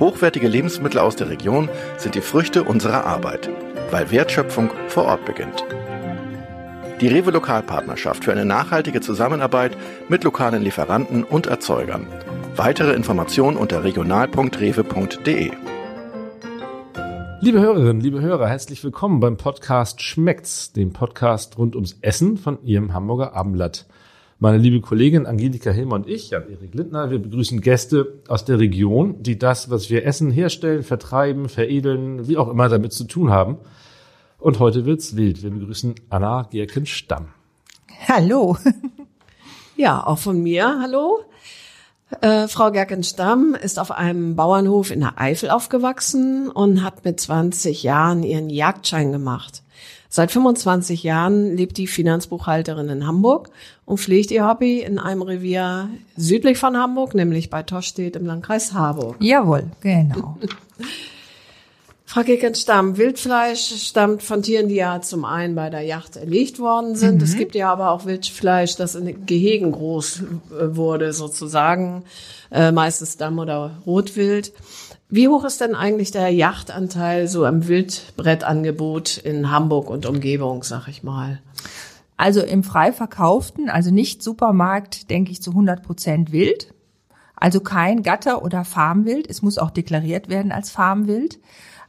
Hochwertige Lebensmittel aus der Region sind die Früchte unserer Arbeit, weil Wertschöpfung vor Ort beginnt. Die Rewe Lokalpartnerschaft für eine nachhaltige Zusammenarbeit mit lokalen Lieferanten und Erzeugern. Weitere Informationen unter regional.rewe.de. Liebe Hörerinnen, liebe Hörer, herzlich willkommen beim Podcast Schmeckt's, dem Podcast rund ums Essen von Ihrem Hamburger Abendblatt. Meine liebe Kollegin Angelika Hilmer und ich, Jan-Erik Lindner, wir begrüßen Gäste aus der Region, die das, was wir essen, herstellen, vertreiben, veredeln, wie auch immer damit zu tun haben. Und heute wird's wild. Wir begrüßen Anna Gerken-Stamm. Hallo. Ja, auch von mir. Hallo. Äh, Frau Gerken-Stamm ist auf einem Bauernhof in der Eifel aufgewachsen und hat mit 20 Jahren ihren Jagdschein gemacht. Seit 25 Jahren lebt die Finanzbuchhalterin in Hamburg und pflegt ihr Hobby in einem Revier südlich von Hamburg, nämlich bei Toschstedt im Landkreis Harburg. Jawohl, genau. Frau Kickensstamm, Wildfleisch stammt von Tieren, die ja zum einen bei der Yacht erlegt worden sind. Mhm. Es gibt ja aber auch Wildfleisch, das in Gehegen groß äh, wurde, sozusagen, äh, meistens Damm oder Rotwild. Wie hoch ist denn eigentlich der Yachtanteil so am Wildbrettangebot in Hamburg und Umgebung, sag ich mal? Also im frei verkauften, also nicht Supermarkt, denke ich zu 100 Prozent Wild. Also kein Gatter- oder Farmwild. Es muss auch deklariert werden als Farmwild.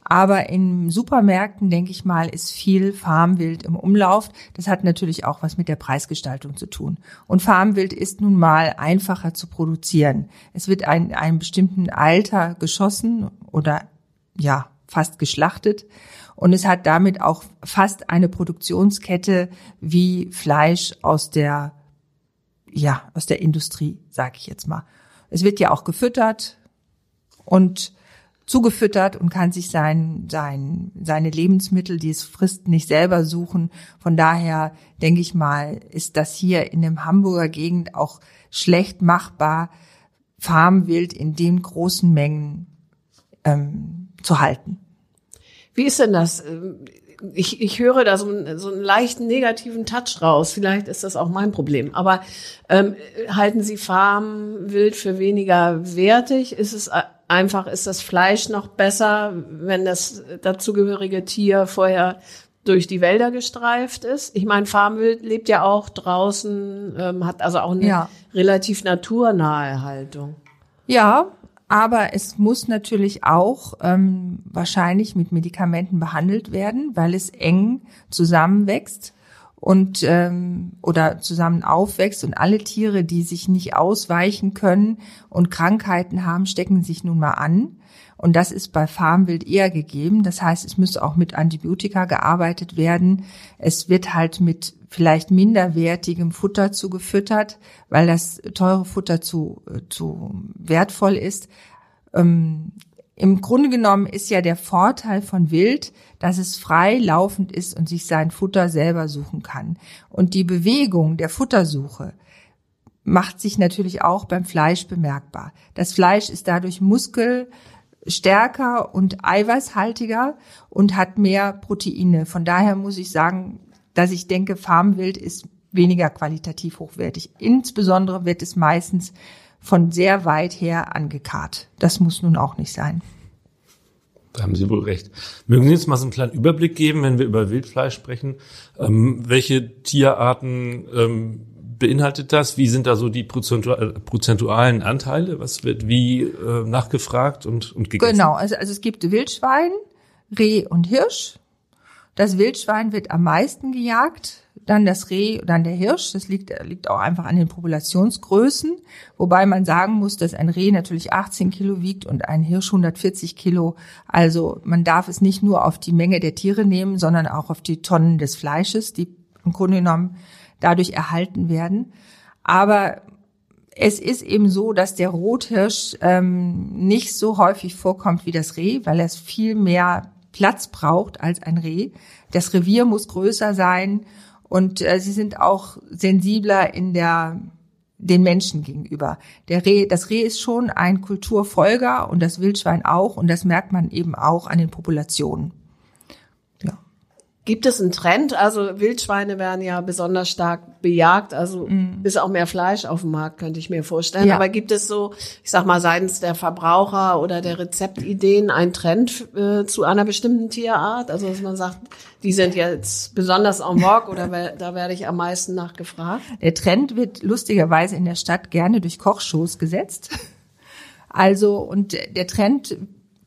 Aber in Supermärkten, denke ich mal, ist viel Farmwild im Umlauf. Das hat natürlich auch was mit der Preisgestaltung zu tun. Und Farmwild ist nun mal einfacher zu produzieren. Es wird in einem bestimmten Alter geschossen oder ja, fast geschlachtet. Und es hat damit auch fast eine Produktionskette wie Fleisch aus der, ja, aus der Industrie, sage ich jetzt mal. Es wird ja auch gefüttert und zugefüttert und kann sich sein, sein, seine Lebensmittel, die es frisst, nicht selber suchen. Von daher denke ich mal, ist das hier in dem Hamburger Gegend auch schlecht machbar, Farmwild in den großen Mengen ähm, zu halten. Wie ist denn das? Ich, ich höre da so einen, so einen leichten negativen Touch raus. Vielleicht ist das auch mein Problem. Aber ähm, halten Sie Farmwild für weniger wertig? Ist es einfach ist das Fleisch noch besser, wenn das dazugehörige Tier vorher durch die Wälder gestreift ist. Ich meine, Farmwild lebt ja auch draußen, ähm, hat also auch eine ja. relativ naturnahe Haltung. Ja, aber es muss natürlich auch ähm, wahrscheinlich mit Medikamenten behandelt werden, weil es eng zusammenwächst und ähm, oder zusammen aufwächst und alle Tiere, die sich nicht ausweichen können und Krankheiten haben, stecken sich nun mal an. Und das ist bei Farmwild eher gegeben. Das heißt, es müsste auch mit Antibiotika gearbeitet werden. Es wird halt mit vielleicht minderwertigem Futter zugefüttert, weil das teure Futter zu, äh, zu wertvoll ist. Ähm, im Grunde genommen ist ja der Vorteil von Wild, dass es frei laufend ist und sich sein Futter selber suchen kann. Und die Bewegung der Futtersuche macht sich natürlich auch beim Fleisch bemerkbar. Das Fleisch ist dadurch muskelstärker und eiweißhaltiger und hat mehr Proteine. Von daher muss ich sagen, dass ich denke, Farmwild ist weniger qualitativ hochwertig. Insbesondere wird es meistens von sehr weit her angekarrt. Das muss nun auch nicht sein. Da haben Sie wohl recht. Mögen Sie jetzt mal so einen kleinen Überblick geben, wenn wir über Wildfleisch sprechen? Ähm, welche Tierarten ähm, beinhaltet das? Wie sind da so die prozentualen Anteile? Was wird wie äh, nachgefragt und, und gegessen? Genau, also, also es gibt Wildschwein, Reh und Hirsch. Das Wildschwein wird am meisten gejagt dann das Reh, dann der Hirsch. Das liegt, liegt auch einfach an den Populationsgrößen. Wobei man sagen muss, dass ein Reh natürlich 18 Kilo wiegt und ein Hirsch 140 Kilo. Also man darf es nicht nur auf die Menge der Tiere nehmen, sondern auch auf die Tonnen des Fleisches, die im Grunde genommen dadurch erhalten werden. Aber es ist eben so, dass der Rothirsch ähm, nicht so häufig vorkommt wie das Reh, weil er viel mehr Platz braucht als ein Reh. Das Revier muss größer sein und äh, sie sind auch sensibler in der den Menschen gegenüber. Der Reh, das Reh ist schon ein Kulturfolger und das Wildschwein auch und das merkt man eben auch an den Populationen. Gibt es einen Trend? Also Wildschweine werden ja besonders stark bejagt, also mm. ist auch mehr Fleisch auf dem Markt, könnte ich mir vorstellen. Ja. Aber gibt es so, ich sag mal, seitens der Verbraucher oder der Rezeptideen einen Trend äh, zu einer bestimmten Tierart? Also dass man sagt, die sind jetzt besonders en vogue oder da werde ich am meisten nachgefragt? Der Trend wird lustigerweise in der Stadt gerne durch Kochshows gesetzt. Also und der Trend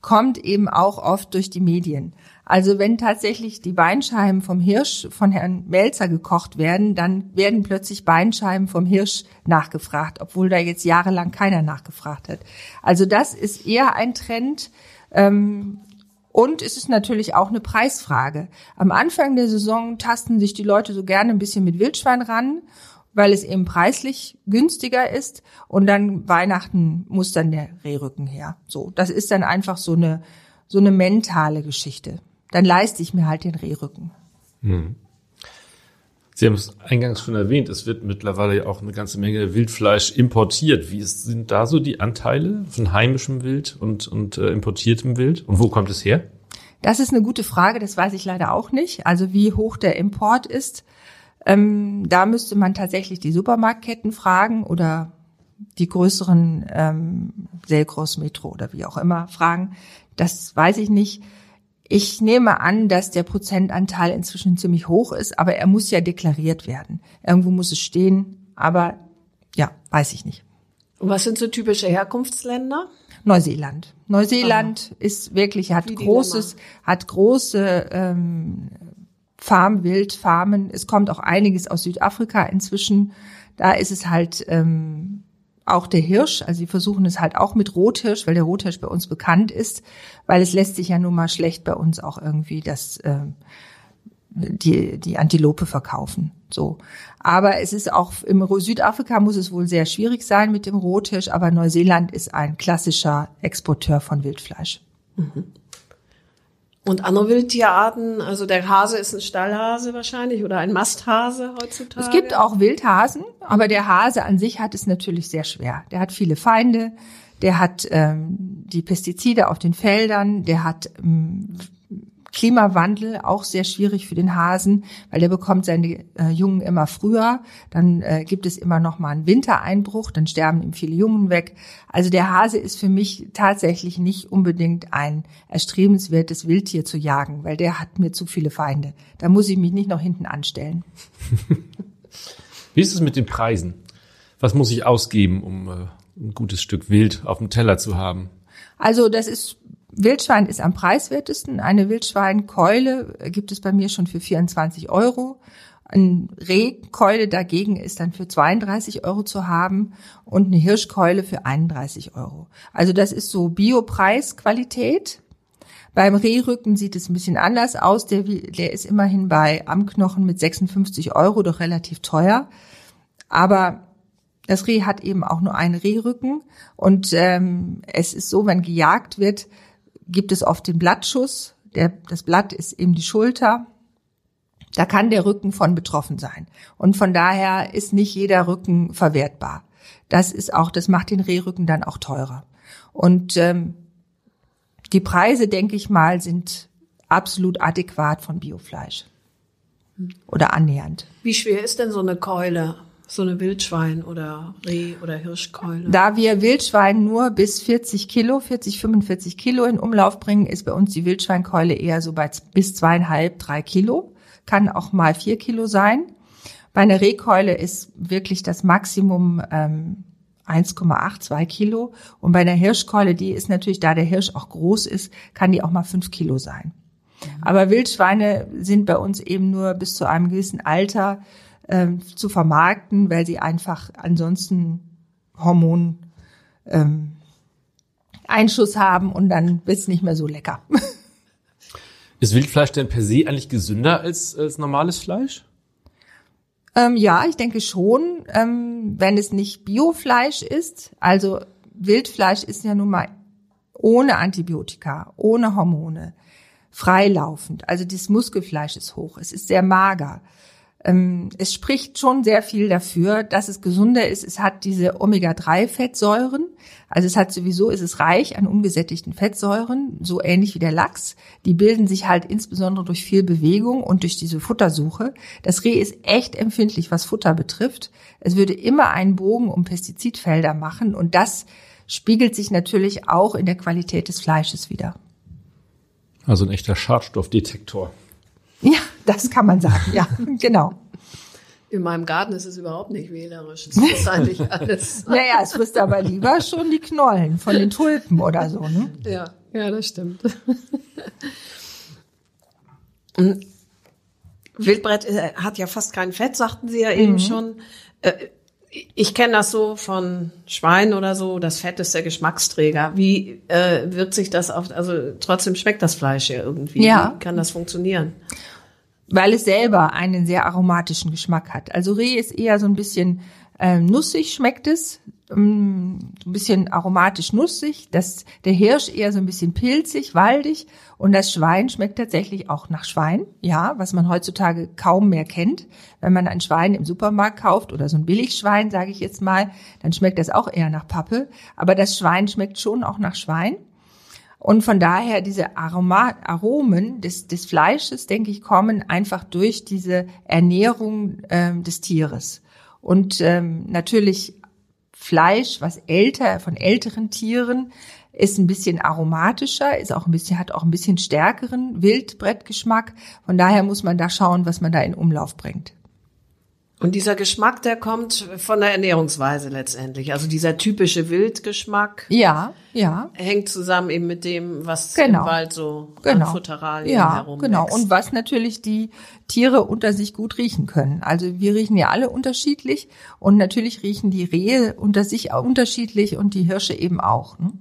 kommt eben auch oft durch die Medien. Also wenn tatsächlich die Beinscheiben vom Hirsch von Herrn Melzer gekocht werden, dann werden plötzlich Beinscheiben vom Hirsch nachgefragt, obwohl da jetzt jahrelang keiner nachgefragt hat. Also das ist eher ein Trend. Ähm, und es ist natürlich auch eine Preisfrage. Am Anfang der Saison tasten sich die Leute so gerne ein bisschen mit Wildschwein ran, weil es eben preislich günstiger ist. Und dann Weihnachten muss dann der Rehrücken her. So, das ist dann einfach so eine so eine mentale Geschichte dann leiste ich mir halt den Rehrücken. Hm. Sie haben es eingangs schon erwähnt, es wird mittlerweile ja auch eine ganze Menge Wildfleisch importiert. Wie ist, sind da so die Anteile von heimischem Wild und, und äh, importiertem Wild? Und wo kommt es her? Das ist eine gute Frage, das weiß ich leider auch nicht. Also wie hoch der Import ist, ähm, da müsste man tatsächlich die Supermarktketten fragen oder die größeren ähm, Selgros Metro oder wie auch immer fragen. Das weiß ich nicht. Ich nehme an, dass der Prozentanteil inzwischen ziemlich hoch ist, aber er muss ja deklariert werden. Irgendwo muss es stehen, aber ja, weiß ich nicht. Und was sind so typische Herkunftsländer? Neuseeland. Neuseeland Aha. ist wirklich hat großes, hat große ähm, Farmwildfarmen. Es kommt auch einiges aus Südafrika inzwischen. Da ist es halt ähm, auch der Hirsch, also sie versuchen es halt auch mit Rothirsch, weil der Rothirsch bei uns bekannt ist, weil es lässt sich ja nun mal schlecht bei uns auch irgendwie das äh, die die Antilope verkaufen. So, aber es ist auch im Südafrika muss es wohl sehr schwierig sein mit dem Rothirsch, aber Neuseeland ist ein klassischer Exporteur von Wildfleisch. Mhm. Und andere Wildtierarten, also der Hase ist ein Stallhase wahrscheinlich oder ein Masthase heutzutage. Es gibt auch Wildhasen, aber der Hase an sich hat es natürlich sehr schwer. Der hat viele Feinde, der hat ähm, die Pestizide auf den Feldern, der hat ähm, Klimawandel auch sehr schwierig für den Hasen, weil der bekommt seine äh, Jungen immer früher. Dann äh, gibt es immer noch mal einen Wintereinbruch, dann sterben ihm viele Jungen weg. Also der Hase ist für mich tatsächlich nicht unbedingt ein erstrebenswertes Wildtier zu jagen, weil der hat mir zu viele Feinde. Da muss ich mich nicht noch hinten anstellen. Wie ist es mit den Preisen? Was muss ich ausgeben, um äh, ein gutes Stück Wild auf dem Teller zu haben? Also das ist Wildschwein ist am preiswertesten. Eine Wildschweinkeule gibt es bei mir schon für 24 Euro. Eine Rehkeule dagegen ist dann für 32 Euro zu haben und eine Hirschkeule für 31 Euro. Also das ist so Biopreisqualität. Beim Rehrücken sieht es ein bisschen anders aus. Der, der ist immerhin bei Amknochen mit 56 Euro doch relativ teuer. Aber das Reh hat eben auch nur einen Rehrücken und ähm, es ist so, wenn gejagt wird, gibt es oft den Blattschuss. Der, das Blatt ist eben die Schulter. Da kann der Rücken von betroffen sein. Und von daher ist nicht jeder Rücken verwertbar. Das ist auch, das macht den Rehrücken dann auch teurer. Und ähm, die Preise, denke ich mal, sind absolut adäquat von Biofleisch. Oder annähernd. Wie schwer ist denn so eine Keule? So eine Wildschwein- oder Reh- oder Hirschkeule. Da wir Wildschwein nur bis 40 Kilo, 40, 45 Kilo in Umlauf bringen, ist bei uns die Wildschweinkeule eher so bei bis zweieinhalb, drei Kilo. Kann auch mal vier Kilo sein. Bei einer Rehkeule ist wirklich das Maximum ähm, 1,8, 2 Kilo. Und bei einer Hirschkeule, die ist natürlich, da der Hirsch auch groß ist, kann die auch mal fünf Kilo sein. Mhm. Aber Wildschweine sind bei uns eben nur bis zu einem gewissen Alter ähm, zu vermarkten, weil sie einfach ansonsten Hormon ähm, Einschuss haben und dann wird's nicht mehr so lecker. Ist Wildfleisch denn per se eigentlich gesünder als, als normales Fleisch? Ähm, ja, ich denke schon, ähm, wenn es nicht Biofleisch ist. Also Wildfleisch ist ja nun mal ohne Antibiotika, ohne Hormone, freilaufend. Also das Muskelfleisch ist hoch. Es ist sehr mager. Ähm, es spricht schon sehr viel dafür, dass es gesunder ist. Es hat diese Omega-3-Fettsäuren. Also es hat sowieso, es ist reich an ungesättigten Fettsäuren, so ähnlich wie der Lachs. Die bilden sich halt insbesondere durch viel Bewegung und durch diese Futtersuche. Das Reh ist echt empfindlich, was Futter betrifft. Es würde immer einen Bogen um Pestizidfelder machen und das spiegelt sich natürlich auch in der Qualität des Fleisches wieder. Also ein echter Schadstoffdetektor. Ja, das kann man sagen, ja, genau. In meinem Garten ist es überhaupt nicht wählerisch. Es frisst eigentlich alles. naja, es frisst aber lieber schon die Knollen von den Tulpen oder so, ne? Ja, ja, das stimmt. Wildbrett äh, hat ja fast kein Fett, sagten Sie ja eben mhm. schon. Äh, ich kenne das so von Schwein oder so, das Fett ist der Geschmacksträger. Wie äh, wirkt sich das auf, also trotzdem schmeckt das Fleisch ja irgendwie. Ja. Wie kann das funktionieren? Weil es selber einen sehr aromatischen Geschmack hat. Also Reh ist eher so ein bisschen äh, nussig schmeckt es, ähm, ein bisschen aromatisch nussig, das, der Hirsch eher so ein bisschen pilzig, waldig und das Schwein schmeckt tatsächlich auch nach Schwein, ja, was man heutzutage kaum mehr kennt. Wenn man ein Schwein im Supermarkt kauft oder so ein Billigschwein, sage ich jetzt mal, dann schmeckt das auch eher nach Pappe, aber das Schwein schmeckt schon auch nach Schwein. Und von daher diese Aroma, Aromen des, des Fleisches, denke ich, kommen einfach durch diese Ernährung ähm, des Tieres. Und ähm, natürlich Fleisch, was älter, von älteren Tieren, ist ein bisschen aromatischer, ist auch ein bisschen, hat auch ein bisschen stärkeren Wildbrettgeschmack. Von daher muss man da schauen, was man da in Umlauf bringt. Und dieser Geschmack, der kommt von der Ernährungsweise letztendlich. Also dieser typische Wildgeschmack. Ja, ja. Hängt zusammen eben mit dem, was genau. im Wald so genau. an Futteralien ja, herum Genau. Und was natürlich die Tiere unter sich gut riechen können. Also wir riechen ja alle unterschiedlich und natürlich riechen die Rehe unter sich auch unterschiedlich und die Hirsche eben auch. Ne?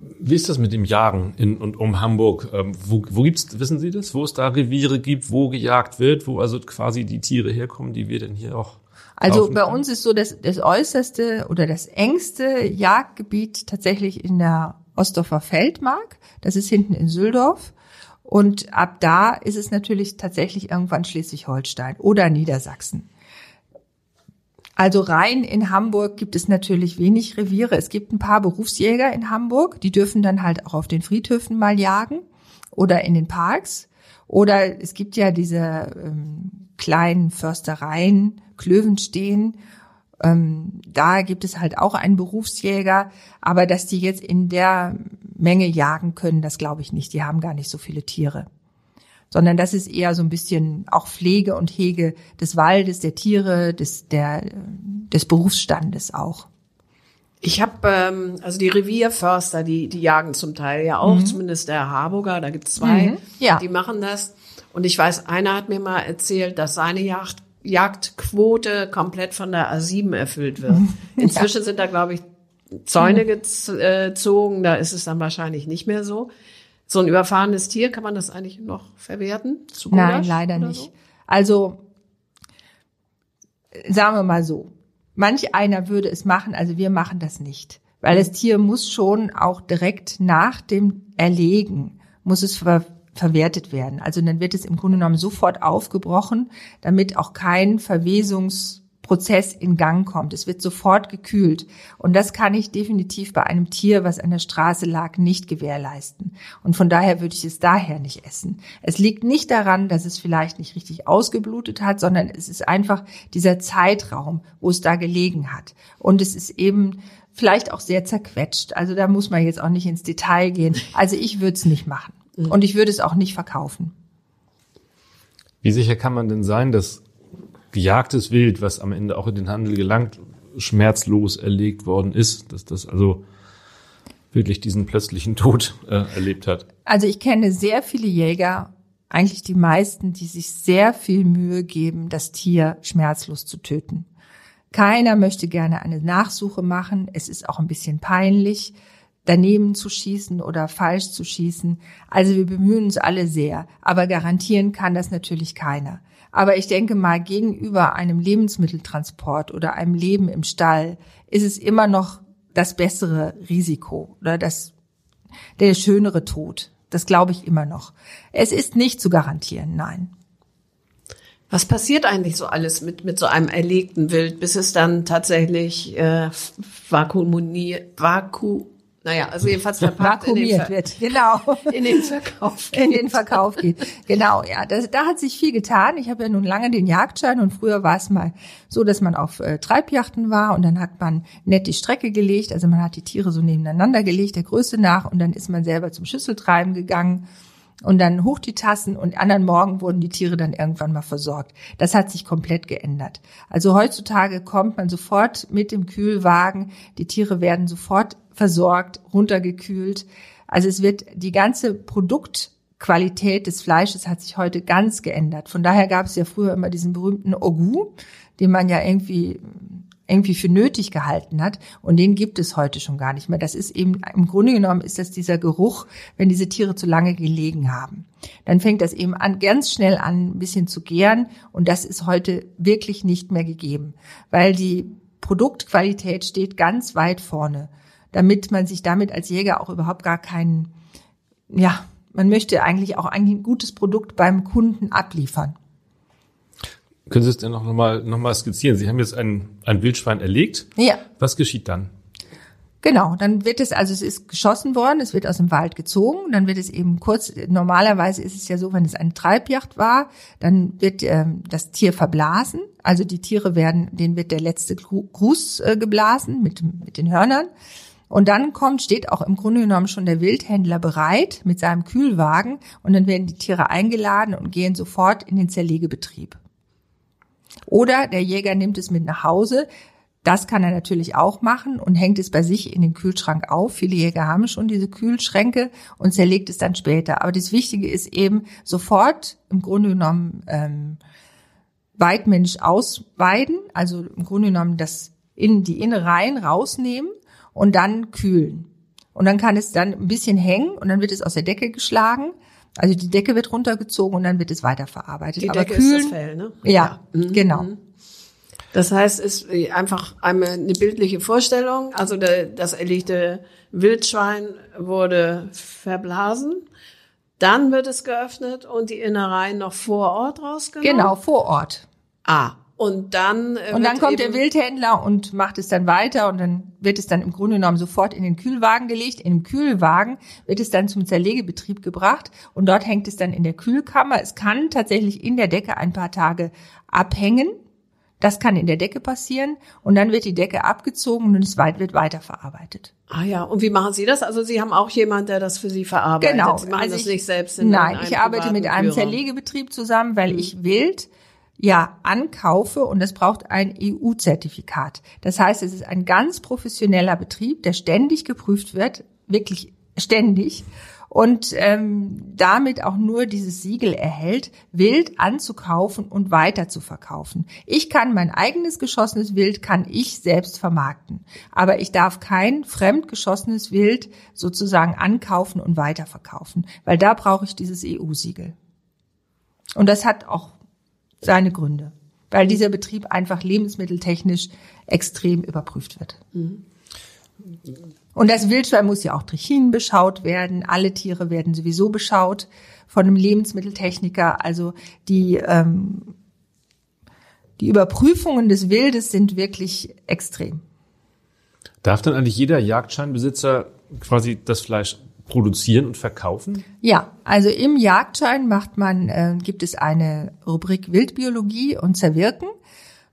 Wie ist das mit dem Jagen in und um Hamburg? Ähm, wo, wo gibt's, wissen Sie das, wo es da Reviere gibt, wo gejagt wird, wo also quasi die Tiere herkommen, die wir denn hier auch also bei uns ist so das, das äußerste oder das engste Jagdgebiet tatsächlich in der Ostdorfer Feldmark. Das ist hinten in Süldorf. Und ab da ist es natürlich tatsächlich irgendwann Schleswig-Holstein oder Niedersachsen. Also rein in Hamburg gibt es natürlich wenig Reviere. Es gibt ein paar Berufsjäger in Hamburg, die dürfen dann halt auch auf den Friedhöfen mal jagen oder in den Parks. Oder es gibt ja diese ähm, kleinen Förstereien, Klövenstehen. Ähm, da gibt es halt auch einen Berufsjäger, aber dass die jetzt in der Menge jagen können, das glaube ich nicht. Die haben gar nicht so viele Tiere sondern das ist eher so ein bisschen auch Pflege und Hege des Waldes, der Tiere, des, der, des Berufsstandes auch. Ich habe ähm, also die Revierförster, die die jagen zum Teil ja auch, mhm. zumindest der Harburger, da gibt's zwei, mhm. ja. die machen das. Und ich weiß, einer hat mir mal erzählt, dass seine Jagd, Jagdquote komplett von der A7 erfüllt wird. Inzwischen ja. sind da, glaube ich, Zäune mhm. gezogen, da ist es dann wahrscheinlich nicht mehr so. So ein überfahrenes Tier, kann man das eigentlich noch verwerten? Zu Nein, leider nicht. So? Also, sagen wir mal so. Manch einer würde es machen, also wir machen das nicht. Weil das Tier muss schon auch direkt nach dem Erlegen, muss es ver verwertet werden. Also dann wird es im Grunde genommen sofort aufgebrochen, damit auch kein Verwesungs Prozess in Gang kommt. Es wird sofort gekühlt. Und das kann ich definitiv bei einem Tier, was an der Straße lag, nicht gewährleisten. Und von daher würde ich es daher nicht essen. Es liegt nicht daran, dass es vielleicht nicht richtig ausgeblutet hat, sondern es ist einfach dieser Zeitraum, wo es da gelegen hat. Und es ist eben vielleicht auch sehr zerquetscht. Also da muss man jetzt auch nicht ins Detail gehen. Also ich würde es nicht machen. Mhm. Und ich würde es auch nicht verkaufen. Wie sicher kann man denn sein, dass gejagtes Wild, was am Ende auch in den Handel gelangt, schmerzlos erlegt worden ist, dass das also wirklich diesen plötzlichen Tod äh, erlebt hat. Also ich kenne sehr viele Jäger, eigentlich die meisten, die sich sehr viel Mühe geben, das Tier schmerzlos zu töten. Keiner möchte gerne eine Nachsuche machen. Es ist auch ein bisschen peinlich, daneben zu schießen oder falsch zu schießen. Also wir bemühen uns alle sehr, aber garantieren kann das natürlich keiner. Aber ich denke mal, gegenüber einem Lebensmitteltransport oder einem Leben im Stall ist es immer noch das bessere Risiko oder das der schönere Tod. Das glaube ich immer noch. Es ist nicht zu garantieren, nein. Was passiert eigentlich so alles mit, mit so einem erlegten Wild, bis es dann tatsächlich äh, vakuumiert, vaku, naja, also jedenfalls verpackt in den, Vakuumiert wird, genau. in den Verkauf in den Verkauf geht. Genau, ja, das, da hat sich viel getan. Ich habe ja nun lange den Jagdschein und früher war es mal so, dass man auf äh, Treibjachten war und dann hat man nett die Strecke gelegt, also man hat die Tiere so nebeneinander gelegt, der Größe nach und dann ist man selber zum Schüsseltreiben gegangen und dann hoch die Tassen und anderen Morgen wurden die Tiere dann irgendwann mal versorgt. Das hat sich komplett geändert. Also heutzutage kommt man sofort mit dem Kühlwagen, die Tiere werden sofort versorgt, runtergekühlt. Also es wird die ganze Produktqualität des Fleisches hat sich heute ganz geändert. Von daher gab es ja früher immer diesen berühmten Ogu, den man ja irgendwie irgendwie für nötig gehalten hat und den gibt es heute schon gar nicht mehr. Das ist eben im Grunde genommen ist das dieser Geruch, wenn diese Tiere zu lange gelegen haben. Dann fängt das eben an ganz schnell an ein bisschen zu gären und das ist heute wirklich nicht mehr gegeben, weil die Produktqualität steht ganz weit vorne damit man sich damit als Jäger auch überhaupt gar keinen, ja, man möchte eigentlich auch ein gutes Produkt beim Kunden abliefern. Können Sie es denn noch mal, noch mal skizzieren? Sie haben jetzt ein, ein Wildschwein erlegt. Ja. Was geschieht dann? Genau, dann wird es, also es ist geschossen worden, es wird aus dem Wald gezogen, dann wird es eben kurz, normalerweise ist es ja so, wenn es eine Treibjacht war, dann wird ähm, das Tier verblasen, also die Tiere werden, denen wird der letzte Gruß äh, geblasen mit, mit den Hörnern. Und dann kommt, steht auch im Grunde genommen schon der Wildhändler bereit mit seinem Kühlwagen und dann werden die Tiere eingeladen und gehen sofort in den Zerlegebetrieb. Oder der Jäger nimmt es mit nach Hause. Das kann er natürlich auch machen und hängt es bei sich in den Kühlschrank auf. Viele Jäger haben schon diese Kühlschränke und zerlegt es dann später. Aber das Wichtige ist eben sofort im Grunde genommen ähm, weitmännisch ausweiden, also im Grunde genommen das in die Innereien rausnehmen und dann kühlen. Und dann kann es dann ein bisschen hängen und dann wird es aus der Decke geschlagen. Also die Decke wird runtergezogen und dann wird es weiterverarbeitet. Die Aber Decke kühlen, ist das Fell, ne? Ja, Ja. Mhm. genau. Das heißt, es ist einfach einmal eine bildliche Vorstellung. Also der, das erlegte Wildschwein wurde verblasen. Dann wird es geöffnet und die Innereien noch vor Ort rausgenommen. Genau, vor Ort. Ah, und dann äh, Und dann kommt der Wildhändler und macht es dann weiter und dann wird es dann im Grunde genommen sofort in den Kühlwagen gelegt. In dem Kühlwagen wird es dann zum Zerlegebetrieb gebracht und dort hängt es dann in der Kühlkammer. Es kann tatsächlich in der Decke ein paar Tage abhängen. Das kann in der Decke passieren und dann wird die Decke abgezogen und es wird weiterverarbeitet. Ah ja, und wie machen Sie das? Also Sie haben auch jemanden, der das für Sie verarbeitet. Genau. Sie machen Also das ich- nicht selbst in Nein, ich arbeite mit einem Führer. Zerlegebetrieb zusammen, weil ich Wild ja ankaufe und es braucht ein EU-Zertifikat. Das heißt, es ist ein ganz professioneller Betrieb, der ständig geprüft wird, wirklich ständig und ähm, damit auch nur dieses Siegel erhält, Wild anzukaufen und weiter zu verkaufen. Ich kann mein eigenes geschossenes Wild kann ich selbst vermarkten, aber ich darf kein fremd geschossenes Wild sozusagen ankaufen und weiterverkaufen, weil da brauche ich dieses EU-Siegel. Und das hat auch seine Gründe, weil dieser Betrieb einfach lebensmitteltechnisch extrem überprüft wird. Und das Wildschwein muss ja auch Trichinen beschaut werden. Alle Tiere werden sowieso beschaut von einem Lebensmitteltechniker. Also die, ähm, die Überprüfungen des Wildes sind wirklich extrem. Darf dann eigentlich jeder Jagdscheinbesitzer quasi das Fleisch produzieren und verkaufen? Ja, also im Jagdschein macht man, äh, gibt es eine Rubrik Wildbiologie und Zerwirken,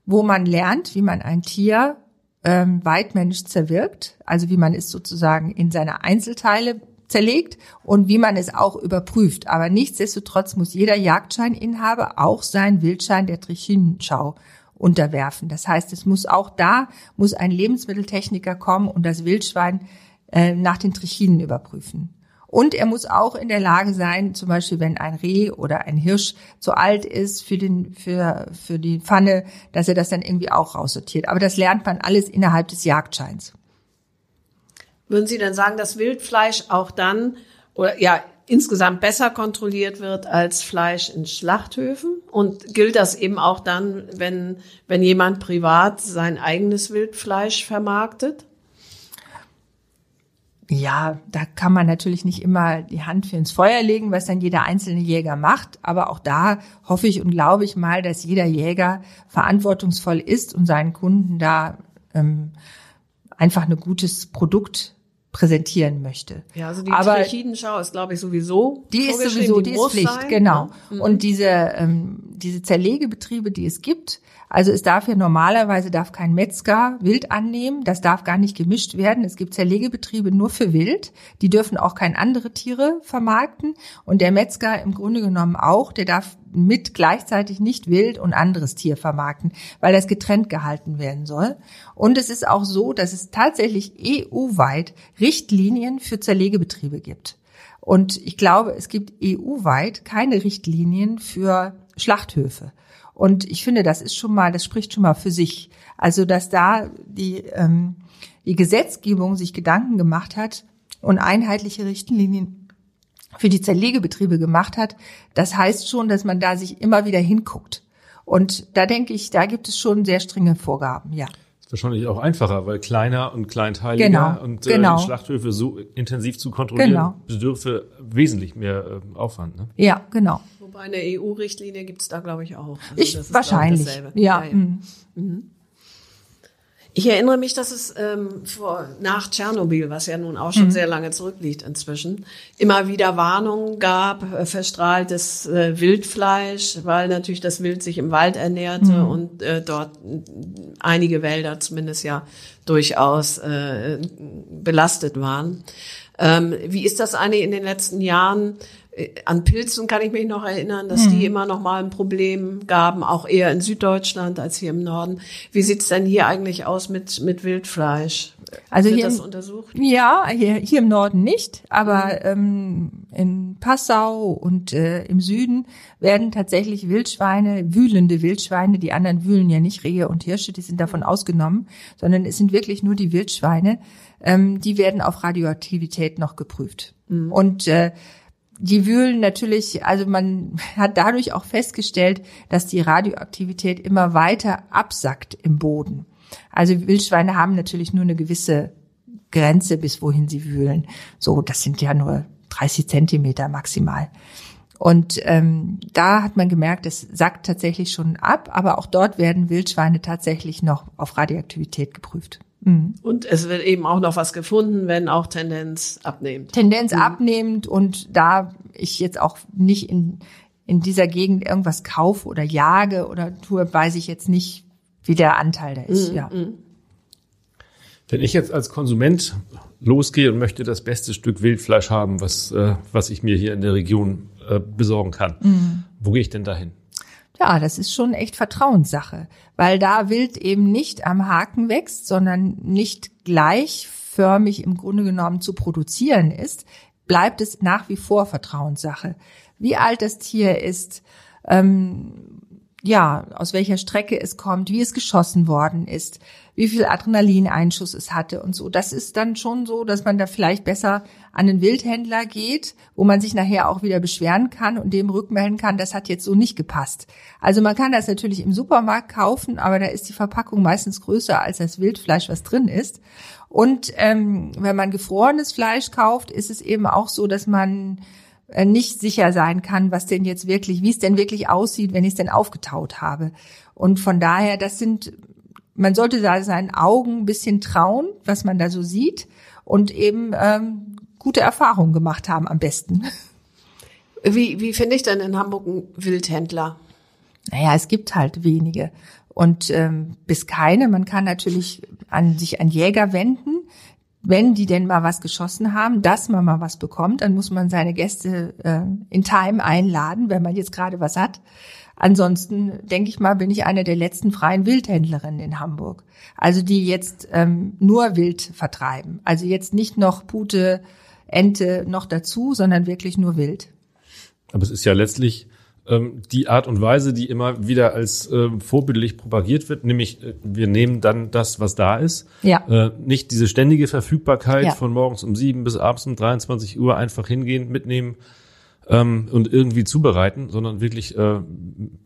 wo man lernt, wie man ein Tier ähm, weitmännisch zerwirkt, also wie man es sozusagen in seine Einzelteile zerlegt und wie man es auch überprüft. Aber nichtsdestotrotz muss jeder Jagdscheininhaber auch seinen Wildschein der Trichinenschau unterwerfen. Das heißt, es muss auch da, muss ein Lebensmitteltechniker kommen und das Wildschwein äh, nach den Trichinen überprüfen. Und er muss auch in der Lage sein, zum Beispiel wenn ein Reh oder ein Hirsch zu alt ist für, den, für, für die Pfanne, dass er das dann irgendwie auch raussortiert. Aber das lernt man alles innerhalb des Jagdscheins. Würden Sie denn sagen, dass Wildfleisch auch dann oder ja insgesamt besser kontrolliert wird als Fleisch in Schlachthöfen? Und gilt das eben auch dann, wenn wenn jemand privat sein eigenes Wildfleisch vermarktet? Ja, da kann man natürlich nicht immer die Hand für ins Feuer legen, was dann jeder einzelne Jäger macht. Aber auch da hoffe ich und glaube ich mal, dass jeder Jäger verantwortungsvoll ist und seinen Kunden da ähm, einfach ein gutes Produkt präsentieren möchte. Ja, also die Aber Trichidenschau ist, glaube ich, sowieso die ist sowieso, die, ist muss Pflicht, sein, genau. ne? Mhm. Und diese ähm, diese Zerlegebetriebe, die es gibt, also es darf ja normalerweise darf kein Metzger Wild annehmen, das darf gar nicht gemischt werden. Es gibt Zerlegebetriebe nur für Wild, die dürfen auch kein andere Tiere vermarkten und der Metzger im Grunde genommen auch, der darf mit gleichzeitig nicht Wild und anderes Tier vermarkten, weil das getrennt gehalten werden soll. Und es ist auch so, dass es tatsächlich EU-weit Richtlinien für Zerlegebetriebe gibt. Und ich glaube, es gibt EU-weit keine Richtlinien für Schlachthöfe. Und ich finde, das ist schon mal, das spricht schon mal für sich. Also, dass da die, ähm, die Gesetzgebung sich Gedanken gemacht hat und einheitliche Richtlinien für die Zerlegebetriebe gemacht hat, das heißt schon, dass man da sich immer wieder hinguckt. Und da denke ich, da gibt es schon sehr strenge Vorgaben, ja. Ist wahrscheinlich auch einfacher, weil kleiner und kleinteiliger Genau, und äh, genau. Schlachthöfe so intensiv zu kontrollieren, Genau. bedürfe wesentlich mehr äh, Aufwand. Ne? Ja, genau. Wobei eine EU-Richtlinie gibt's da, glaube ich, auch. Also Ich ist, wahrscheinlich. ich, dasselbe. ja. mm. Ich erinnere mich, dass es ähm, vor, nach Tschernobyl, was ja nun Mhm. auch schon sehr lange zurückliegt inzwischen, immer wieder Warnungen gab, äh, verstrahltes äh, Wildfleisch, weil natürlich das Wild sich im Wald ernährte Mhm. und äh, dort einige Wälder zumindest ja durchaus äh, belastet waren. Ähm, wie ist das eigentlich in den letzten Jahren? Äh, An Pilzen kann ich mich noch erinnern, dass Mhm. die immer noch mal ein Problem gaben, auch eher in Süddeutschland als hier im Norden. Wie sieht's denn hier eigentlich aus mit, mit Wildfleisch? Also Wird hier das untersucht? Ja, hier, hier im Norden nicht, aber ähm, in Passau und äh, im Süden werden tatsächlich Wildschweine, wühlende Wildschweine, die anderen wühlen ja nicht, Rehe und Hirsche, die sind davon ausgenommen, sondern es sind wirklich nur die Wildschweine, ähm, die werden auf Radioaktivität noch geprüft. Und äh, die wühlen natürlich, also man hat dadurch auch festgestellt, dass die Radioaktivität immer weiter absackt im Boden. Also Wildschweine haben natürlich nur eine gewisse Grenze, bis wohin sie wühlen. So, das sind ja nur 30 Zentimeter maximal. Und ähm, da hat man gemerkt, es sackt tatsächlich schon ab, aber auch dort werden Wildschweine tatsächlich noch auf Radioaktivität geprüft. Mhm. Und es wird eben auch noch was gefunden, wenn auch Tendenz abnehmend. Tendenz abnehmend und da ich jetzt auch nicht in, in dieser Gegend irgendwas kaufe oder jage oder tue, weiß ich jetzt nicht, wie der Anteil da ist. ja. Wenn ich jetzt als Konsument losgehe und möchte das beste Stück Wildfleisch haben, was, äh, was ich mir hier in der Region äh, besorgen kann, wo gehe ich denn dahin? Ja, das ist schon echt Vertrauenssache, weil da Wild eben nicht am Haken wächst, sondern nicht gleichförmig im Grunde genommen zu produzieren ist, bleibt es nach wie vor Vertrauenssache. Wie alt das Tier ist, ähm, ja, aus welcher Strecke es kommt, wie es geschossen worden ist, wie viel Adrenalineinschuss es hatte und so. Das ist dann schon so, dass man da vielleicht besser an den Wildhändler geht, wo man sich nachher auch wieder beschweren kann und dem rückmelden kann, das hat jetzt so nicht gepasst. Also man kann das natürlich im Supermarkt kaufen, aber da ist die Verpackung meistens größer als das Wildfleisch, was drin ist. Und ähm, wenn man gefrorenes Fleisch kauft, ist es eben auch so, dass man nicht sicher sein kann, was denn jetzt wirklich, wie es denn wirklich aussieht, wenn ich es denn aufgetaut habe. Und von daher, das sind, man sollte da seinen Augen ein bisschen trauen, was man da so sieht und eben ähm, gute Erfahrungen gemacht haben am besten. Wie, wie finde ich denn in Hamburg einen Wildhändler? Naja, es gibt halt wenige und ähm, bis keine. Man kann natürlich an sich an Jäger wenden, wenn die denn mal was geschossen haben, dass man mal was bekommt, dann muss man seine Gäste äh, in Time einladen, wenn man jetzt gerade was hat. Ansonsten denke ich mal, bin ich eine der letzten freien Wildhändlerinnen in Hamburg. Also die jetzt ähm, nur Wild vertreiben. Also jetzt nicht noch Pute, Ente noch dazu, sondern wirklich nur Wild. Aber es ist ja letztlich ähm, die Art und Weise, die immer wieder als ähm, vorbildlich propagiert wird, nämlich äh, wir nehmen dann das, was da ist. Ja. Äh, nicht diese ständige Verfügbarkeit Ja. von morgens um sieben bis abends um 23 Uhr einfach hingehen, mitnehmen ähm, und irgendwie zubereiten, sondern wirklich äh,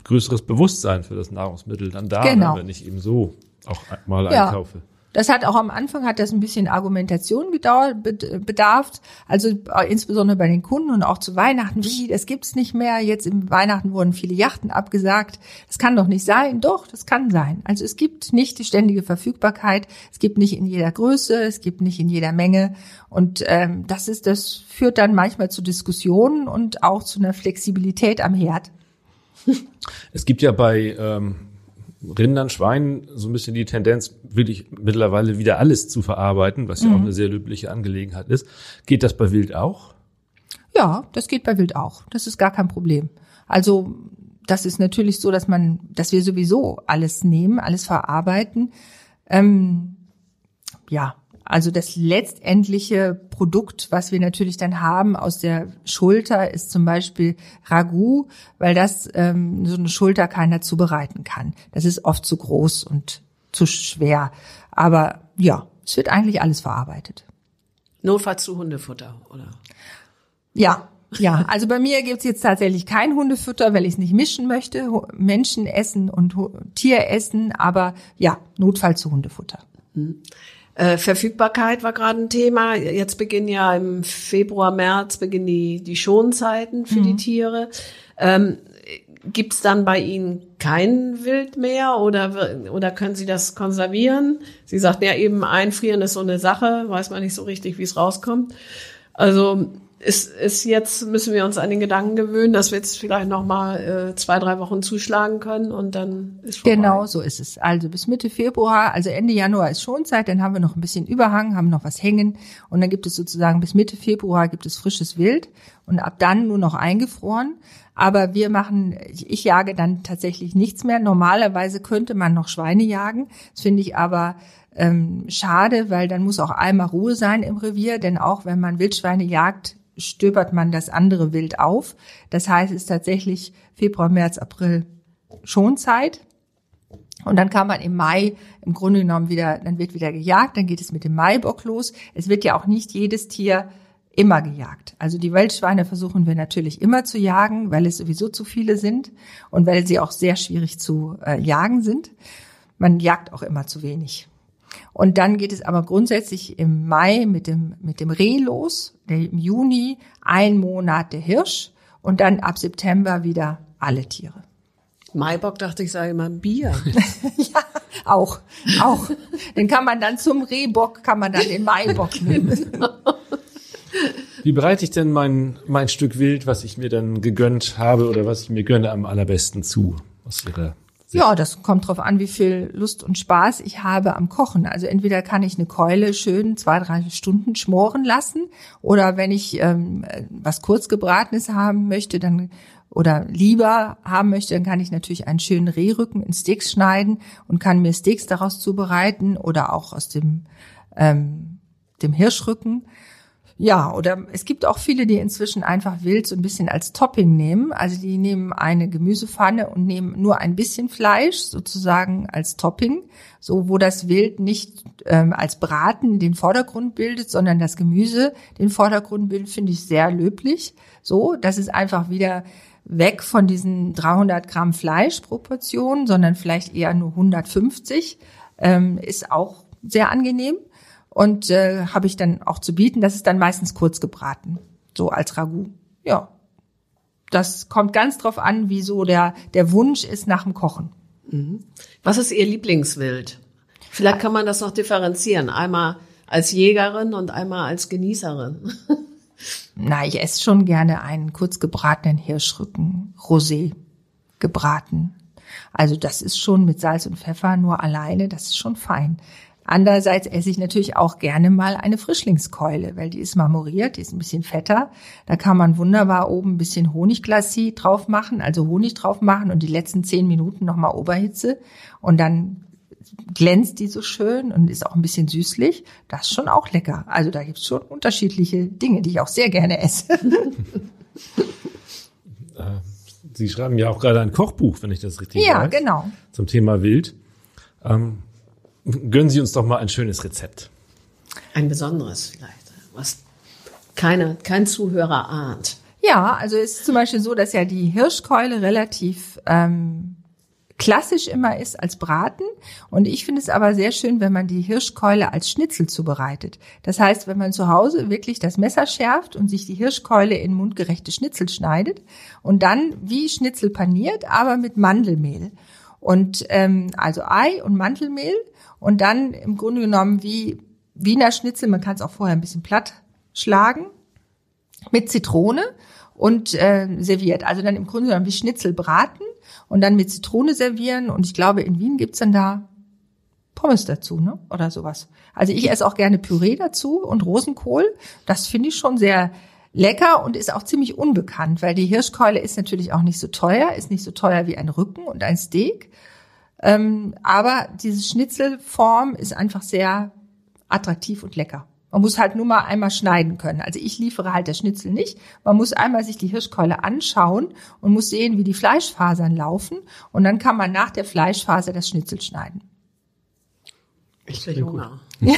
größeres Bewusstsein für das Nahrungsmittel dann da, Genau. wenn ich eben so auch mal Ja. einkaufe. Das hat auch am Anfang hat das ein bisschen Argumentation bedarf. Also äh, insbesondere bei den Kunden und auch zu Weihnachten. Wie, das gibt's nicht mehr. Jetzt im Weihnachten wurden viele Yachten abgesagt. Das kann doch nicht sein. Doch, das kann sein. Also es gibt nicht die ständige Verfügbarkeit. Es gibt nicht in jeder Größe. Es gibt nicht in jeder Menge. Und ähm, das ist, das führt dann manchmal zu Diskussionen und auch zu einer Flexibilität am Herd. Es gibt ja bei ähm, Rindern, Schweinen so ein bisschen die Tendenz, wirklich mittlerweile wieder alles zu verarbeiten, was ja auch mhm. eine sehr löbliche Angelegenheit ist. Geht das bei Wild auch? Ja, das geht bei Wild auch. Das ist gar kein Problem. Also das ist natürlich so, dass man, dass wir sowieso alles nehmen, alles verarbeiten. Ähm, ja, also das letztendliche Produkt, was wir natürlich dann haben aus der Schulter, ist zum Beispiel Ragout, weil das ähm, so eine Schulter keiner zubereiten kann. Das ist oft zu groß und zu schwer. Aber ja, es wird eigentlich alles verarbeitet. Notfalls zu Hundefutter, oder? Ja, ja, also bei mir gibt's jetzt tatsächlich kein Hundefutter, weil ich es nicht mischen möchte. Menschen essen und Tier essen, aber ja, Notfall zu Hundefutter. Äh, Verfügbarkeit war gerade ein Thema. Jetzt beginnen ja im Februar, März beginnen die, die Schonzeiten für mhm. die Tiere. Ähm, Gibt dann bei Ihnen kein Wild mehr oder, oder können Sie das konservieren? Sie sagten ja eben, einfrieren ist so eine Sache, weiß man nicht so richtig, wie es rauskommt. Also ist, ist jetzt müssen wir uns an den Gedanken gewöhnen, dass wir jetzt vielleicht noch mal äh, zwei, drei Wochen zuschlagen können und dann ist vorbei. Genau, so ist es. Also bis Mitte Februar, also Ende Januar ist Schonzeit, dann haben wir noch ein bisschen Überhang, haben noch was hängen und dann gibt es sozusagen bis Mitte Februar gibt es frisches Wild und ab dann nur noch eingefroren. Aber wir machen, ich jage dann tatsächlich nichts mehr. Normalerweise könnte man noch Schweine jagen. Das finde ich aber ähm, schade, weil dann muss auch einmal Ruhe sein im Revier, denn auch wenn man Wildschweine jagt, stöbert man das andere Wild auf. Das heißt, es ist tatsächlich Februar, März, April Schonzeit. Und dann kann man im Mai im Grunde genommen wieder, dann wird wieder gejagt, dann geht es mit dem Maibock los. Es wird ja auch nicht jedes Tier immer gejagt. Also die Wildschweine versuchen wir natürlich immer zu jagen, weil es sowieso zu viele sind und weil sie auch sehr schwierig zu äh, jagen sind. Man jagt auch immer zu wenig. Und dann geht es aber grundsätzlich im Mai mit dem, mit dem Reh los, im Juni ein Monat der Hirsch und dann ab September wieder alle Tiere. Maibock dachte ich, sage immer Bier. ja, auch, auch. Den kann man dann zum Rehbock, kann man dann den Maibock nehmen. Wie bereite ich denn mein, mein Stück Wild, was ich mir dann gegönnt habe oder was ich mir gönne, am allerbesten zu? Aus Ihrer ja, das kommt drauf an, wie viel Lust und Spaß ich habe am Kochen. Also entweder kann ich eine Keule schön zwei, drei Stunden schmoren lassen oder wenn ich ähm, was kurzgebratenes haben möchte, dann oder lieber haben möchte, dann kann ich natürlich einen schönen Rehrücken in Steaks schneiden und kann mir Steaks daraus zubereiten oder auch aus dem ähm, dem Hirschrücken. Ja, oder es gibt auch viele, die inzwischen einfach wild so ein bisschen als Topping nehmen. Also die nehmen eine Gemüsepfanne und nehmen nur ein bisschen Fleisch sozusagen als Topping, so wo das Wild nicht ähm, als Braten den Vordergrund bildet, sondern das Gemüse den Vordergrund bildet, finde ich sehr löblich. So, das ist einfach wieder weg von diesen 300 Gramm Fleischproportionen, sondern vielleicht eher nur 150, ähm, ist auch sehr angenehm und äh, habe ich dann auch zu bieten. Das ist dann meistens kurz gebraten, so als Ragout. Ja, das kommt ganz drauf an, wie so der der Wunsch ist nach dem Kochen. Mhm. Was ist Ihr Lieblingswild? Vielleicht kann man das noch differenzieren. Einmal als Jägerin und einmal als Genießerin. Na, ich esse schon gerne einen kurz gebratenen Hirschrücken, Rosé, gebraten. Also das ist schon mit Salz und Pfeffer nur alleine, das ist schon fein. Andererseits esse ich natürlich auch gerne mal eine Frischlingskeule, weil die ist marmoriert, die ist ein bisschen fetter. Da kann man wunderbar oben ein bisschen Honigglassis drauf machen, also Honig drauf machen und die letzten zehn Minuten nochmal Oberhitze und dann glänzt die so schön und ist auch ein bisschen süßlich. Das ist schon auch lecker. Also da gibt's schon unterschiedliche Dinge, die ich auch sehr gerne esse. Äh, Sie schreiben ja auch gerade ein Kochbuch, wenn ich das richtig ja, weiß. Ja, genau. Zum Thema Wild. Ähm, gönnen Sie uns doch mal ein schönes Rezept. Ein besonderes vielleicht, was keine, kein Zuhörer ahnt. Ja, also es ist zum Beispiel so, dass ja die Hirschkeule relativ ähm, klassisch immer ist als Braten. Und ich finde es aber sehr schön, wenn man die Hirschkeule als Schnitzel zubereitet. Das heißt, wenn man zu Hause wirklich das Messer schärft und sich die Hirschkeule in mundgerechte Schnitzel schneidet und dann wie Schnitzel paniert, aber mit Mandelmehl. Und ähm, also Ei und Mandelmehl und dann im Grunde genommen wie Wiener Schnitzel, man kann es auch vorher ein bisschen platt schlagen, mit Zitrone und äh, serviert. Also dann im Grunde genommen wie Schnitzel braten und dann mit Zitrone servieren. Und ich glaube, in Wien gibt's dann da Pommes dazu, ne? Oder sowas. Also ich esse auch gerne Püree dazu und Rosenkohl. Das finde ich schon sehr lecker und ist auch ziemlich unbekannt, weil die Hirschkeule ist natürlich auch nicht so teuer, ist nicht so teuer wie ein Rücken und ein Steak. Ähm, aber diese Schnitzelform ist einfach sehr attraktiv und lecker. Man muss halt nur mal einmal schneiden können. Also ich liefere halt das Schnitzel nicht. Man muss einmal sich die Hirschkeule anschauen und muss sehen, wie die Fleischfasern laufen. Und dann kann man nach der Fleischfaser das Schnitzel schneiden. Ich kriege Hunger.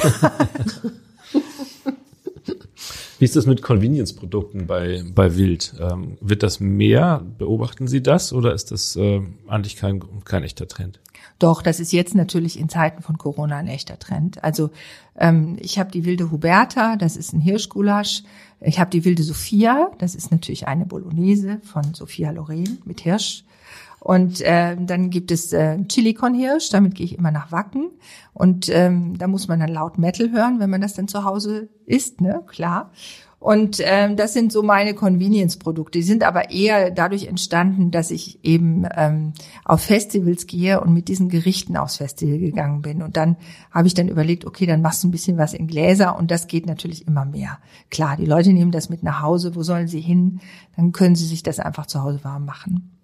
Wie ist das mit Convenience-Produkten bei, bei Wild? Ähm, wird das mehr? Beobachten Sie das oder ist das äh, eigentlich kein, kein echter Trend? Doch, das ist jetzt natürlich in Zeiten von Corona ein echter Trend. Also ähm, ich habe die wilde Huberta, das ist ein Hirschgulasch. Ich habe die wilde Sophia, das ist natürlich eine Bolognese von Sophia Loren mit Hirsch. Und äh, dann gibt es äh, Chili con Hirsch, damit gehe ich immer nach Wacken. Und ähm, da muss man dann laut Metal hören, wenn man das dann zu Hause isst, ne? Klar. Und ähm, das sind so meine Convenience-Produkte. Die sind aber eher dadurch entstanden, dass ich eben ähm, auf Festivals gehe und mit diesen Gerichten aufs Festival gegangen bin. Und dann habe ich dann überlegt, okay, dann machst du ein bisschen was in Gläser und das geht natürlich immer mehr. Klar, die Leute nehmen das mit nach Hause. Wo sollen sie hin? Dann können sie sich das einfach zu Hause warm machen.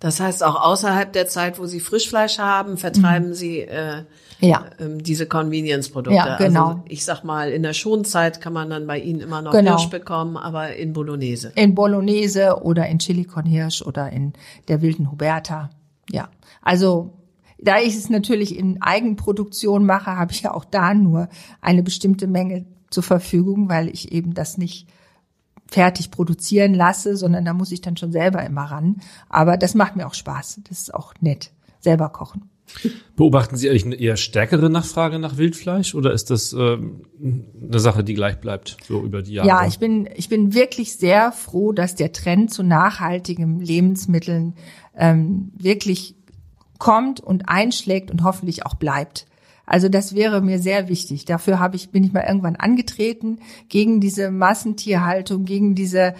Das heißt, auch außerhalb der Zeit, wo Sie Frischfleisch haben, vertreiben mhm. Sie äh, ja. ähm, diese Convenience-Produkte. Ja, genau. Also ich sag mal, in der Schonzeit kann man dann bei Ihnen immer noch genau. Hirsch bekommen, aber in Bolognese. In Bolognese oder in Chili con Hirsch oder in der wilden Huberta. Ja, also da ich es natürlich in Eigenproduktion mache, habe ich ja auch da nur eine bestimmte Menge zur Verfügung, weil ich eben das nicht fertig produzieren lasse, sondern da muss ich dann schon selber immer ran. Aber das macht mir auch Spaß. Das ist auch nett. Selber kochen. Beobachten Sie eigentlich eine eher stärkere Nachfrage nach Wildfleisch oder ist das ähm, eine Sache, die gleich bleibt, so über die Jahre? Ja, ich bin, ich bin wirklich sehr froh, dass der Trend zu nachhaltigen Lebensmitteln ähm, wirklich kommt und einschlägt und hoffentlich auch bleibt. Also das wäre mir sehr wichtig. Dafür habe ich, bin ich mal irgendwann angetreten gegen diese Massentierhaltung, gegen diese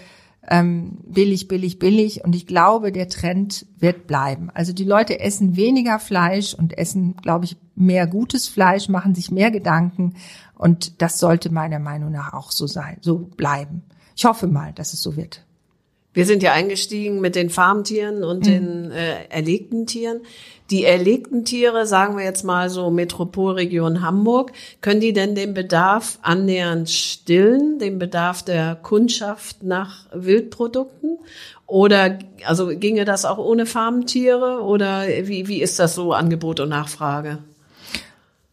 ähm, billig, billig, billig. Und ich glaube, der Trend wird bleiben. Also die Leute essen weniger Fleisch und essen, glaube ich, mehr gutes Fleisch, machen sich mehr Gedanken. Und das sollte meiner Meinung nach auch so sein, so bleiben. Ich hoffe mal, dass es so wird. Wir sind ja eingestiegen mit den Farmtieren und mhm. den äh, erlegten Tieren. Die erlegten Tiere, sagen wir jetzt mal so Metropolregion Hamburg, können die denn den Bedarf annähernd stillen, den Bedarf der Kundschaft nach Wildprodukten? Oder also ginge das auch ohne Farmtiere oder wie, wie ist das so Angebot und Nachfrage?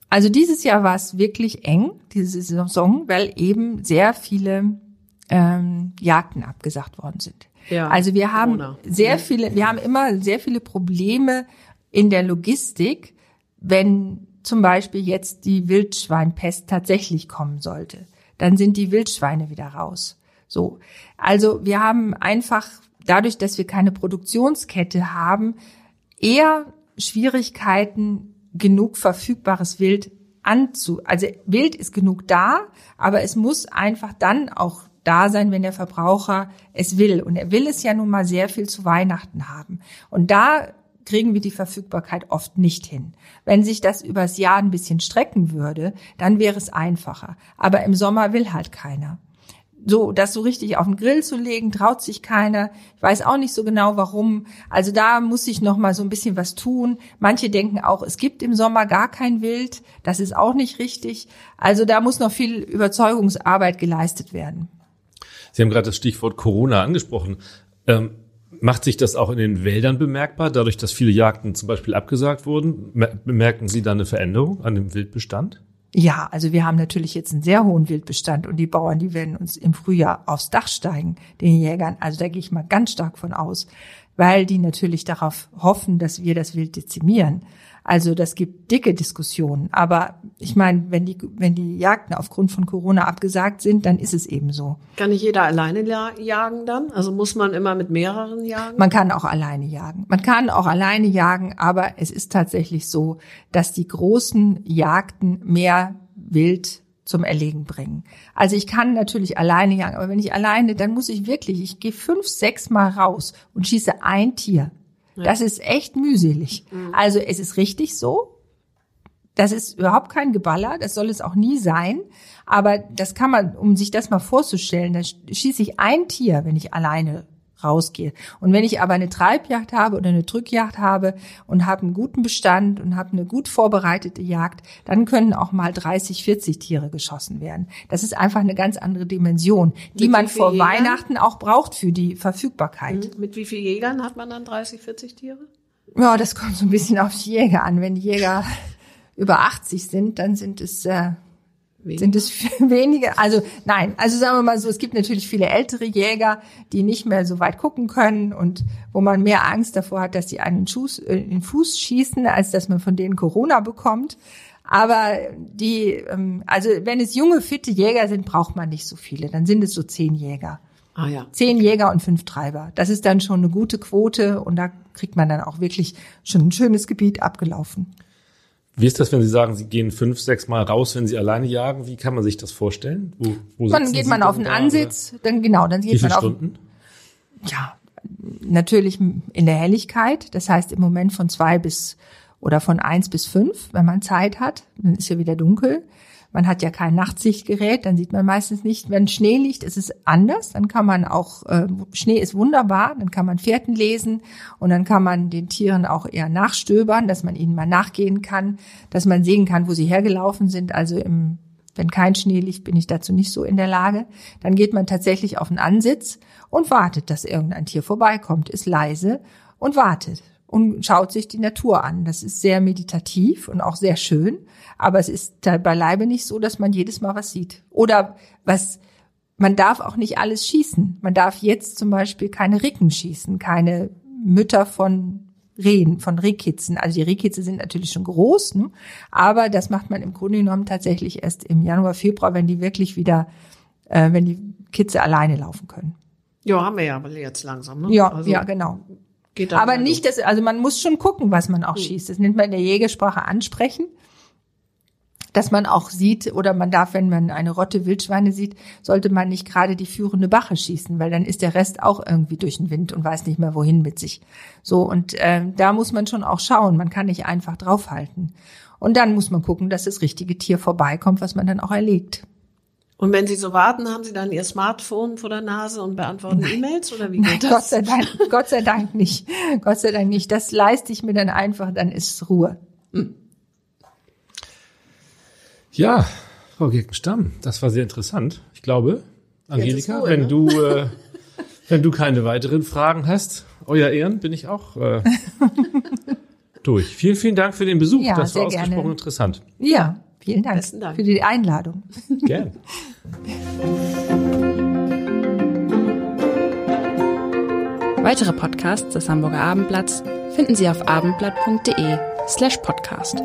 Also dieses Jahr war es wirklich eng, diese Saison, weil eben sehr viele ähm, Jagden abgesagt worden sind. Ja, also wir haben Corona. sehr viele, wir haben immer sehr viele Probleme in der Logistik, wenn zum Beispiel jetzt die Wildschweinpest tatsächlich kommen sollte. Dann sind die Wildschweine wieder raus. So. Also wir haben einfach dadurch, dass wir keine Produktionskette haben, eher Schwierigkeiten, genug verfügbares Wild anzu, also Wild ist genug da, aber es muss einfach dann auch da sein, wenn der Verbraucher es will. Und er will es ja nun mal sehr viel zu Weihnachten haben. Und da kriegen wir die Verfügbarkeit oft nicht hin. Wenn sich das übers Jahr ein bisschen strecken würde, dann wäre es einfacher. Aber im Sommer will halt keiner. So, das so richtig auf den Grill zu legen, traut sich keiner. Ich weiß auch nicht so genau warum. Also da muss ich noch mal so ein bisschen was tun. Manche denken auch, es gibt im Sommer gar kein Wild. Das ist auch nicht richtig. Also da muss noch viel Überzeugungsarbeit geleistet werden. Sie haben gerade das Stichwort Corona angesprochen. Ähm, macht sich das auch in den Wäldern bemerkbar, dadurch, dass viele Jagden zum Beispiel abgesagt wurden? Bemerken Sie da eine Veränderung an dem Wildbestand? Ja, also wir haben natürlich jetzt einen sehr hohen Wildbestand und die Bauern, die werden uns im Frühjahr aufs Dach steigen, den Jägern. Also da gehe ich mal ganz stark von aus, weil die natürlich darauf hoffen, dass wir das Wild dezimieren. Also das gibt dicke Diskussionen. Aber ich meine, wenn die, wenn die Jagden aufgrund von Corona abgesagt sind, dann ist es eben so. Kann nicht jeder alleine jagen dann? Also muss man immer mit mehreren jagen? Man kann auch alleine jagen. Man kann auch alleine jagen, aber es ist tatsächlich so, dass die großen Jagden mehr Wild zum Erlegen bringen. Also ich kann natürlich alleine jagen, aber wenn ich alleine, dann muss ich wirklich, ich gehe fünf, sechs Mal raus und schieße ein Tier. Das ist echt mühselig. Mhm. Also es ist richtig so. Das ist überhaupt kein Geballer, das soll es auch nie sein. Aber das kann man, um sich das mal vorzustellen, da schieße ich ein Tier, wenn ich alleine rausgehe. Und wenn ich aber eine Treibjagd habe oder eine Drückjagd habe und habe einen guten Bestand und habe eine gut vorbereitete Jagd, dann können auch mal 30, 40 Tiere geschossen werden. Das ist einfach eine ganz andere Dimension, die Mit man vor Jägern? Weihnachten auch braucht für die Verfügbarkeit. Mhm. Mit wie vielen Jägern hat man dann 30, 40 Tiere? Ja, das kommt so ein bisschen auf die Jäger an. Wenn die Jäger über 80 sind, dann sind es äh, Wenige. Sind es wenige? Also nein, also sagen wir mal so, es gibt natürlich viele ältere Jäger, die nicht mehr so weit gucken können und wo man mehr Angst davor hat, dass die einen Schuss, äh, in den Fuß schießen, als dass man von denen Corona bekommt. Aber die, ähm, also wenn es junge, fitte Jäger sind, braucht man nicht so viele. Dann sind es so zehn Jäger. Ah, ja. Zehn Jäger und fünf Treiber. Das ist dann schon eine gute Quote und da kriegt man dann auch wirklich schon ein schönes Gebiet abgelaufen. Wie ist das, wenn Sie sagen, Sie gehen fünf, sechs Mal raus, wenn Sie alleine jagen? Wie kann man sich das vorstellen? Wo, wo dann geht man auf einen Ansitz, dann genau, dann geht Wie viele man auf. Stunden? Ja, natürlich in der Helligkeit. Das heißt im Moment von zwei bis oder von eins bis fünf, wenn man Zeit hat. Dann ist ja wieder dunkel. Man hat ja kein Nachtsichtgerät, dann sieht man meistens nicht. Wenn Schnee liegt, ist es anders. Dann kann man auch, äh, Schnee ist wunderbar, dann kann man Fährten lesen und dann kann man den Tieren auch eher nachstöbern, dass man ihnen mal nachgehen kann, dass man sehen kann, wo sie hergelaufen sind. Also im, wenn kein Schnee liegt, bin ich dazu nicht so in der Lage. Dann geht man tatsächlich auf einen Ansitz und wartet, dass irgendein Tier vorbeikommt, ist leise und wartet und schaut sich die Natur an. Das ist sehr meditativ und auch sehr schön, aber es ist beileibe nicht so, dass man jedes Mal was sieht. Oder was, man darf auch nicht alles schießen. Man darf jetzt zum Beispiel keine Ricken schießen, keine Mütter von Rehen, von Rehkitzen. Also die Rehkitze sind natürlich schon groß, ne? aber das macht man im Grunde genommen tatsächlich erst im Januar, Februar, wenn die wirklich wieder, äh, wenn die Kitze alleine laufen können. Ja, haben wir ja jetzt langsam. Ne? Ja, also, ja, genau. Geht Aber nicht, dass, also man muss schon gucken, was man auch hm. schießt. Das nennt man in der Jägersprache ansprechen. Dass man auch sieht, oder man darf, wenn man eine Rotte Wildschweine sieht, sollte man nicht gerade die führende Bache schießen, weil dann ist der Rest auch irgendwie durch den Wind und weiß nicht mehr wohin mit sich. So, und äh, da muss man schon auch schauen. Man kann nicht einfach draufhalten. Und dann muss man gucken, dass das richtige Tier vorbeikommt, was man dann auch erlegt. Und wenn Sie so warten, haben Sie dann Ihr Smartphone vor der Nase und beantworten E-Mails oder wie geht Nein, das? Gott sei Dank, Gott sei Dank nicht. Gott sei Dank nicht. Das leiste ich mir dann einfach, dann ist Ruhe. Hm. Ja, Frau Gegenstamm, das war sehr interessant. Ich glaube, Angelika, Ruhe, wenn ne? du äh, wenn du keine weiteren Fragen hast, euer Ehren, bin ich auch äh, durch. Vielen, vielen Dank für den Besuch. Ja, das war ausgesprochen gerne. interessant. Ja, Vielen Dank, Dank. für die Einladung. Gerne. Weitere Podcasts des Hamburger Abendblatts finden Sie auf abendblatt.de slash podcast.